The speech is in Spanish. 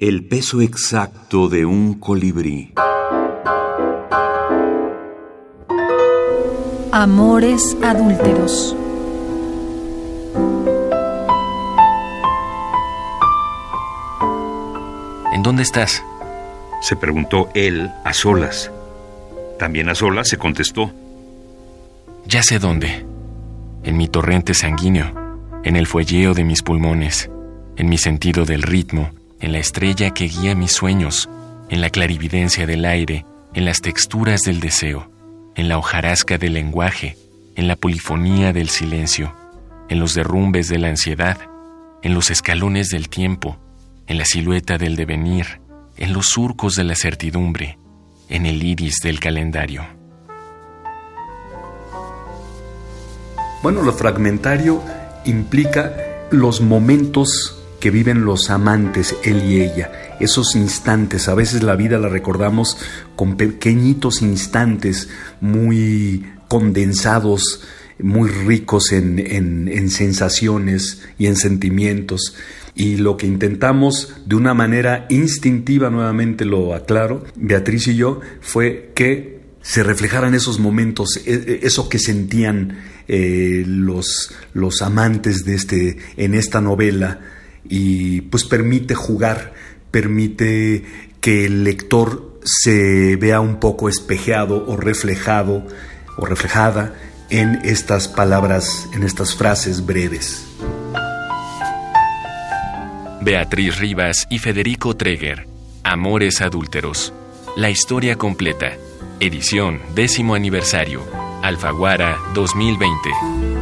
El peso exacto de un colibrí. Amores adúlteros. ¿En dónde estás? Se preguntó él a solas. También a solas se contestó. Ya sé dónde. En mi torrente sanguíneo, en el fuelleo de mis pulmones, en mi sentido del ritmo, en la estrella que guía mis sueños, en la clarividencia del aire, en las texturas del deseo, en la hojarasca del lenguaje, en la polifonía del silencio, en los derrumbes de la ansiedad, en los escalones del tiempo, en la silueta del devenir, en los surcos de la certidumbre, en el iris del calendario. Bueno, lo fragmentario implica los momentos que viven los amantes, él y ella, esos instantes, a veces la vida la recordamos con pequeñitos instantes muy condensados, muy ricos en, en, sensaciones y en sentimientos. Y lo que intentamos de una manera instintiva, nuevamente lo aclaro, Beatriz y yo, fue que se reflejaran esos momentos, e, e, eso que sentían eh, los, los amantes de este, en esta novela, y pues permite jugar, permite que el lector se vea un poco espejeado o reflejado o reflejada en estas palabras, en estas frases breves. Beatriz Rivas y Federico Treger, Amores Adúlteros. La historia completa. Edición décimo aniversario. Alfaguara 2020.